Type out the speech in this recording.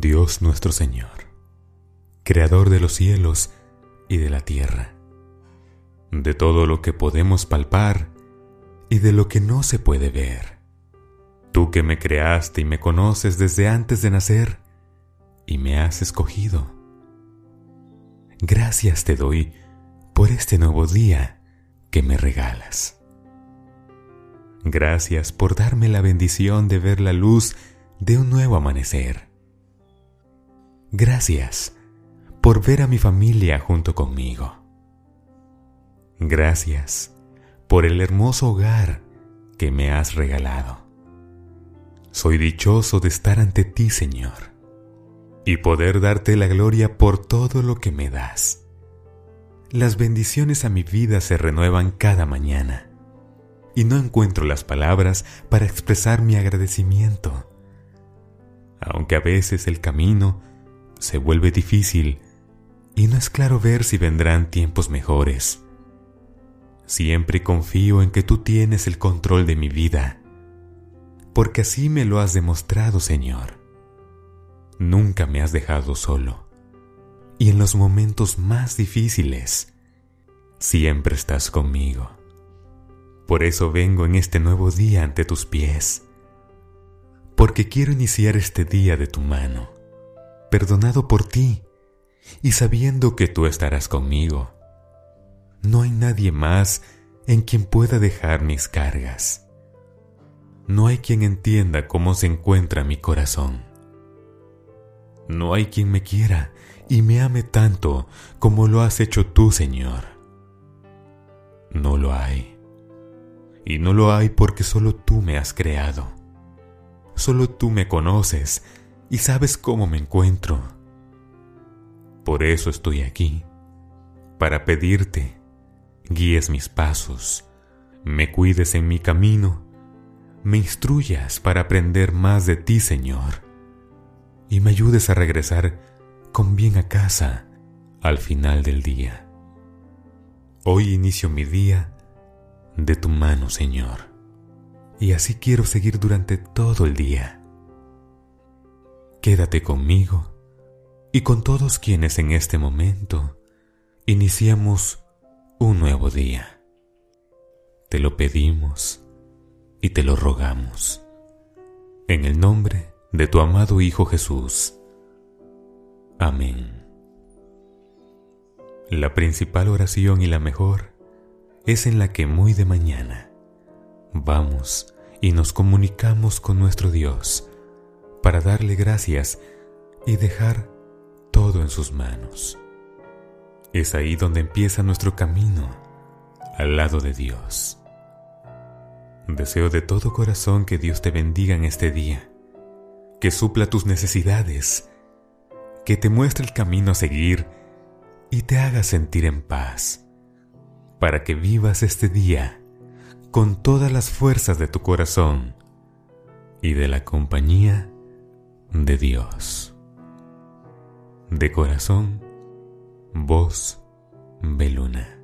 Dios nuestro Señor, Creador de los cielos y de la tierra, de todo lo que podemos palpar y de lo que no se puede ver. Tú que me creaste y me conoces desde antes de nacer y me has escogido. Gracias te doy por este nuevo día que me regalas. Gracias por darme la bendición de ver la luz de un nuevo amanecer Gracias por ver a mi familia junto conmigo. Gracias por el hermoso hogar que me has regalado. Soy dichoso de estar ante ti, Señor, y poder darte la gloria por todo lo que me das. Las bendiciones a mi vida se renuevan cada mañana, y no encuentro las palabras para expresar mi agradecimiento. Aunque a veces el camino se vuelve difícil y no es claro ver si vendrán tiempos mejores. Siempre confío en que tú tienes el control de mi vida, porque así me lo has demostrado, Señor. Nunca me has dejado solo, y en los momentos más difíciles, siempre estás conmigo. Por eso vengo en este nuevo día ante tus pies, porque quiero iniciar este día de tu mano perdonado por ti y sabiendo que tú estarás conmigo. No hay nadie más en quien pueda dejar mis cargas. No hay quien entienda cómo se encuentra mi corazón. No hay quien me quiera y me ame tanto como lo has hecho tú, Señor. No lo hay. Y no lo hay porque solo tú me has creado. Solo tú me conoces y sabes cómo me encuentro. Por eso estoy aquí, para pedirte, guíes mis pasos, me cuides en mi camino, me instruyas para aprender más de ti, Señor, y me ayudes a regresar con bien a casa al final del día. Hoy inicio mi día de tu mano, Señor, y así quiero seguir durante todo el día Quédate conmigo y con todos quienes en este momento iniciamos un nuevo día. Te lo pedimos y te lo rogamos. En el nombre de tu amado Hijo Jesús. Amén. La principal oración y la mejor es en la que muy de mañana vamos y nos comunicamos con nuestro Dios para darle gracias y dejar todo en sus manos. Es ahí donde empieza nuestro camino al lado de Dios. Deseo de todo corazón que Dios te bendiga en este día, que supla tus necesidades, que te muestre el camino a seguir y te haga sentir en paz, para que vivas este día con todas las fuerzas de tu corazón y de la compañía de Dios. De corazón, voz Beluna.